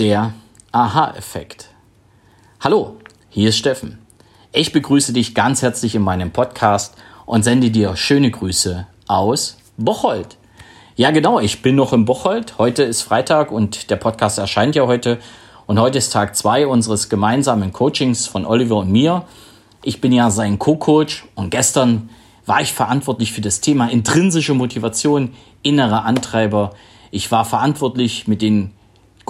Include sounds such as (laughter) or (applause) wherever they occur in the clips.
Der Aha-Effekt. Hallo, hier ist Steffen. Ich begrüße dich ganz herzlich in meinem Podcast und sende dir schöne Grüße aus Bocholt. Ja, genau, ich bin noch in Bocholt. Heute ist Freitag und der Podcast erscheint ja heute. Und heute ist Tag zwei unseres gemeinsamen Coachings von Oliver und mir. Ich bin ja sein Co-Coach und gestern war ich verantwortlich für das Thema intrinsische Motivation, innere Antreiber. Ich war verantwortlich mit den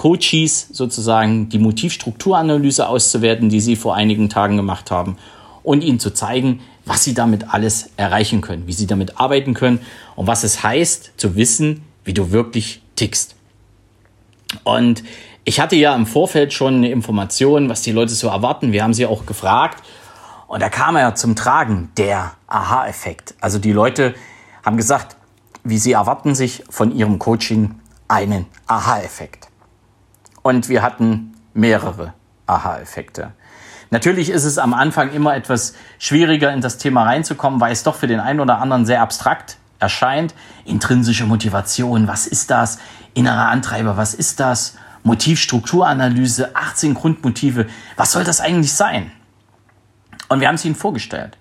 Coaches sozusagen die Motivstrukturanalyse auszuwerten, die sie vor einigen Tagen gemacht haben und ihnen zu zeigen, was sie damit alles erreichen können, wie sie damit arbeiten können und was es heißt zu wissen, wie du wirklich tickst. Und ich hatte ja im Vorfeld schon eine Information, was die Leute so erwarten. Wir haben sie auch gefragt und da kam er zum Tragen, der Aha-Effekt. Also die Leute haben gesagt, wie sie erwarten sich von ihrem Coaching einen Aha-Effekt. Und wir hatten mehrere Aha-Effekte. Natürlich ist es am Anfang immer etwas schwieriger, in das Thema reinzukommen, weil es doch für den einen oder anderen sehr abstrakt erscheint. Intrinsische Motivation, was ist das? Innerer Antreiber, was ist das? Motivstrukturanalyse, 18 Grundmotive, was soll das eigentlich sein? Und wir haben es Ihnen vorgestellt.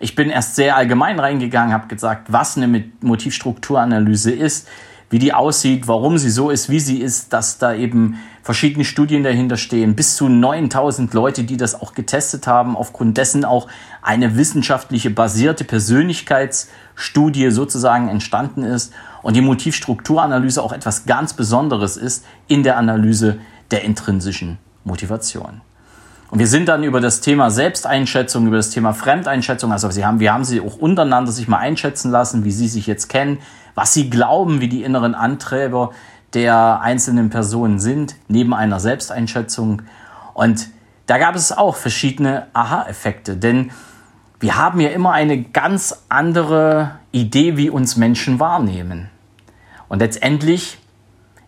Ich bin erst sehr allgemein reingegangen, habe gesagt, was eine Motivstrukturanalyse ist, wie die aussieht, warum sie so ist, wie sie ist, dass da eben verschiedene Studien dahinter stehen, bis zu 9000 Leute, die das auch getestet haben, aufgrund dessen auch eine wissenschaftliche basierte Persönlichkeitsstudie sozusagen entstanden ist und die Motivstrukturanalyse auch etwas ganz Besonderes ist in der Analyse der intrinsischen Motivation. Und wir sind dann über das Thema Selbsteinschätzung, über das Thema Fremdeinschätzung, also sie haben, wir haben sie auch untereinander sich mal einschätzen lassen, wie sie sich jetzt kennen, was sie glauben, wie die inneren Antreiber der einzelnen Personen sind, neben einer Selbsteinschätzung. Und da gab es auch verschiedene Aha-Effekte, denn wir haben ja immer eine ganz andere Idee, wie uns Menschen wahrnehmen. Und letztendlich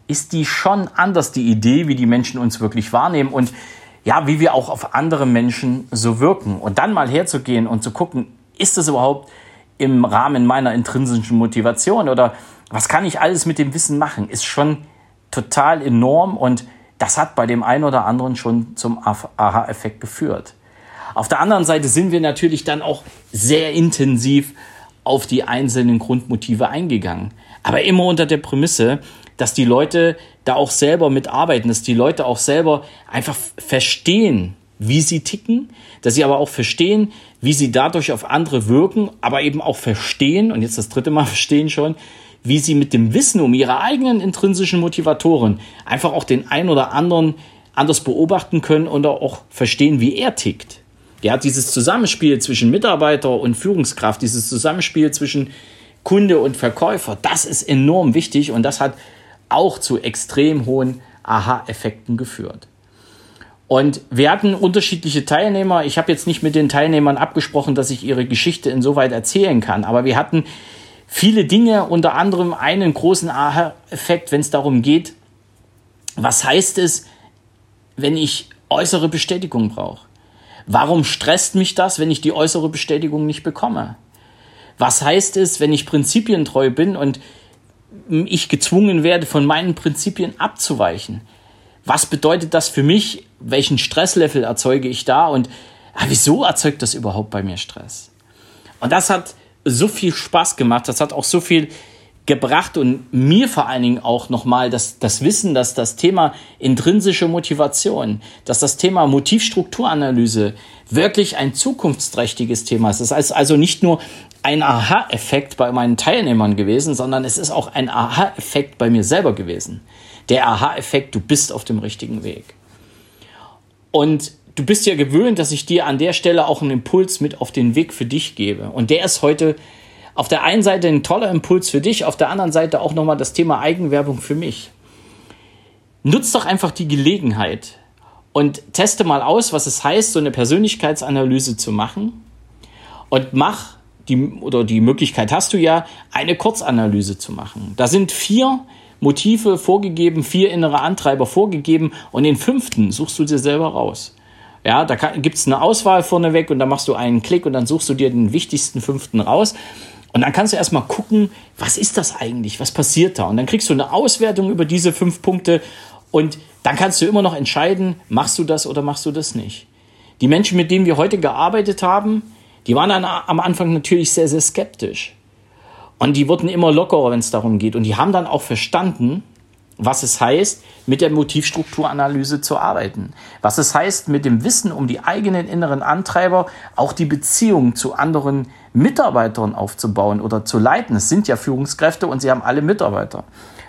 ist die schon anders, die Idee, wie die Menschen uns wirklich wahrnehmen. Und ja, wie wir auch auf andere Menschen so wirken. Und dann mal herzugehen und zu gucken, ist das überhaupt im Rahmen meiner intrinsischen Motivation oder was kann ich alles mit dem Wissen machen, ist schon total enorm und das hat bei dem einen oder anderen schon zum Aha-Effekt geführt. Auf der anderen Seite sind wir natürlich dann auch sehr intensiv auf die einzelnen Grundmotive eingegangen. Aber immer unter der Prämisse, dass die Leute da auch selber mitarbeiten, dass die Leute auch selber einfach verstehen, wie sie ticken, dass sie aber auch verstehen, wie sie dadurch auf andere wirken, aber eben auch verstehen, und jetzt das dritte Mal (laughs) verstehen schon, wie sie mit dem Wissen um ihre eigenen intrinsischen Motivatoren einfach auch den einen oder anderen anders beobachten können und auch verstehen, wie er tickt. Ja, dieses Zusammenspiel zwischen Mitarbeiter und Führungskraft, dieses Zusammenspiel zwischen Kunde und Verkäufer, das ist enorm wichtig und das hat auch zu extrem hohen Aha-Effekten geführt. Und wir hatten unterschiedliche Teilnehmer. Ich habe jetzt nicht mit den Teilnehmern abgesprochen, dass ich ihre Geschichte insoweit erzählen kann, aber wir hatten viele Dinge, unter anderem einen großen Aha-Effekt, wenn es darum geht, was heißt es, wenn ich äußere Bestätigung brauche? Warum stresst mich das, wenn ich die äußere Bestätigung nicht bekomme? Was heißt es, wenn ich prinzipientreu bin und ich gezwungen werde, von meinen Prinzipien abzuweichen. Was bedeutet das für mich? Welchen Stresslevel erzeuge ich da? Und ah, wieso erzeugt das überhaupt bei mir Stress? Und das hat so viel Spaß gemacht. Das hat auch so viel gebracht und mir vor allen Dingen auch nochmal das, das Wissen, dass das Thema intrinsische Motivation, dass das Thema Motivstrukturanalyse wirklich ein zukunftsträchtiges Thema ist. Es ist also nicht nur ein Aha-Effekt bei meinen Teilnehmern gewesen, sondern es ist auch ein Aha-Effekt bei mir selber gewesen. Der Aha-Effekt, du bist auf dem richtigen Weg. Und du bist ja gewöhnt, dass ich dir an der Stelle auch einen Impuls mit auf den Weg für dich gebe. Und der ist heute auf der einen Seite ein toller Impuls für dich, auf der anderen Seite auch nochmal das Thema Eigenwerbung für mich. Nutz doch einfach die Gelegenheit und teste mal aus, was es heißt, so eine Persönlichkeitsanalyse zu machen und mach die, oder die Möglichkeit hast du ja, eine Kurzanalyse zu machen. Da sind vier Motive vorgegeben, vier innere Antreiber vorgegeben und den fünften suchst du dir selber raus. Ja, da gibt es eine Auswahl vorneweg und da machst du einen Klick und dann suchst du dir den wichtigsten fünften raus. Und dann kannst du erstmal gucken, was ist das eigentlich? Was passiert da? Und dann kriegst du eine Auswertung über diese fünf Punkte und dann kannst du immer noch entscheiden, machst du das oder machst du das nicht. Die Menschen, mit denen wir heute gearbeitet haben, die waren dann am Anfang natürlich sehr, sehr skeptisch. Und die wurden immer lockerer, wenn es darum geht. Und die haben dann auch verstanden, was es heißt, mit der Motivstrukturanalyse zu arbeiten. Was es heißt, mit dem Wissen um die eigenen inneren Antreiber auch die Beziehung zu anderen Mitarbeitern aufzubauen oder zu leiten. Es sind ja Führungskräfte und sie haben alle Mitarbeiter.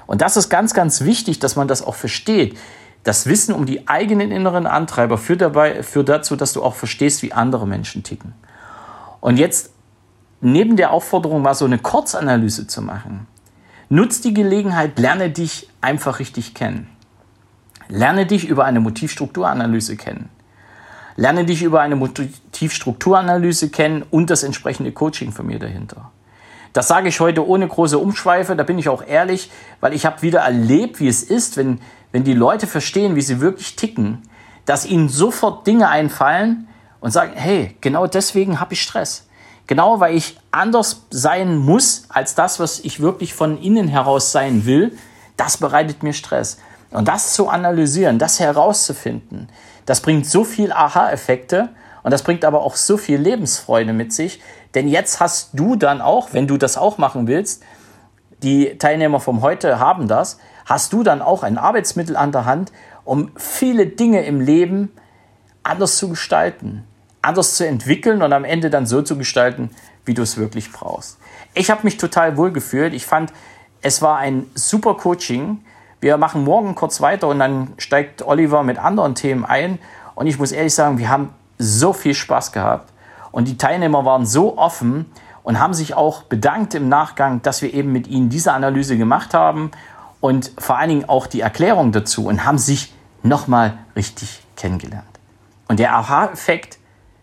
Und das ist ganz, ganz wichtig, dass man das auch versteht. Das Wissen um die eigenen inneren Antreiber führt, dabei, führt dazu, dass du auch verstehst, wie andere Menschen ticken. Und jetzt neben der Aufforderung mal so eine Kurzanalyse zu machen. Nutz die Gelegenheit, lerne dich einfach richtig kennen. Lerne dich über eine Motivstrukturanalyse kennen. Lerne dich über eine Motivstrukturanalyse kennen und das entsprechende Coaching von mir dahinter. Das sage ich heute ohne große Umschweife, da bin ich auch ehrlich, weil ich habe wieder erlebt, wie es ist, wenn, wenn die Leute verstehen, wie sie wirklich ticken, dass ihnen sofort Dinge einfallen und sagen, hey, genau deswegen habe ich Stress. Genau weil ich anders sein muss als das, was ich wirklich von innen heraus sein will, das bereitet mir Stress. Und das zu analysieren, das herauszufinden, das bringt so viel Aha-Effekte und das bringt aber auch so viel Lebensfreude mit sich. Denn jetzt hast du dann auch, wenn du das auch machen willst, die Teilnehmer vom Heute haben das, hast du dann auch ein Arbeitsmittel an der Hand, um viele Dinge im Leben anders zu gestalten, anders zu entwickeln und am Ende dann so zu gestalten, wie du es wirklich brauchst. Ich habe mich total wohl gefühlt. Ich fand, es war ein super Coaching. Wir machen morgen kurz weiter und dann steigt Oliver mit anderen Themen ein. Und ich muss ehrlich sagen, wir haben so viel Spaß gehabt. Und die Teilnehmer waren so offen und haben sich auch bedankt im Nachgang, dass wir eben mit ihnen diese Analyse gemacht haben und vor allen Dingen auch die Erklärung dazu und haben sich nochmal richtig kennengelernt. Und der Aha-Effekt,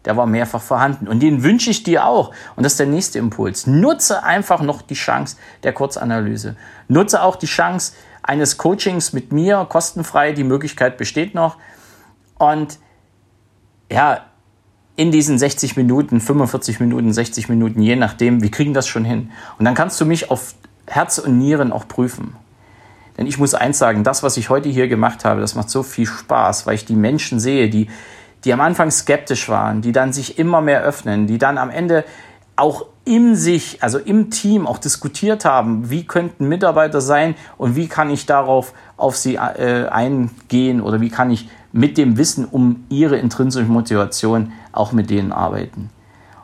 der war mehrfach vorhanden. Und den wünsche ich dir auch. Und das ist der nächste Impuls. Nutze einfach noch die Chance der Kurzanalyse. Nutze auch die Chance eines Coachings mit mir, kostenfrei. Die Möglichkeit besteht noch. Und ja, in diesen 60 Minuten, 45 Minuten, 60 Minuten, je nachdem, wir kriegen das schon hin. Und dann kannst du mich auf Herz und Nieren auch prüfen. Denn ich muss eins sagen, das, was ich heute hier gemacht habe, das macht so viel Spaß, weil ich die Menschen sehe, die die am Anfang skeptisch waren, die dann sich immer mehr öffnen, die dann am Ende auch in sich, also im Team auch diskutiert haben, wie könnten Mitarbeiter sein und wie kann ich darauf auf sie äh, eingehen oder wie kann ich mit dem Wissen um ihre intrinsische Motivation auch mit denen arbeiten.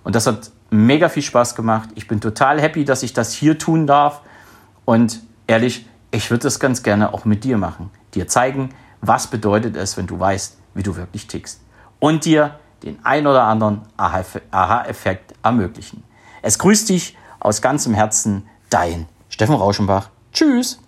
Und das hat mega viel Spaß gemacht. Ich bin total happy, dass ich das hier tun darf. Und ehrlich, ich würde das ganz gerne auch mit dir machen. Dir zeigen, was bedeutet es, wenn du weißt, wie du wirklich tickst und dir den ein oder anderen Aha-Effekt ermöglichen. Es grüßt dich aus ganzem Herzen, dein Steffen Rauschenbach. Tschüss!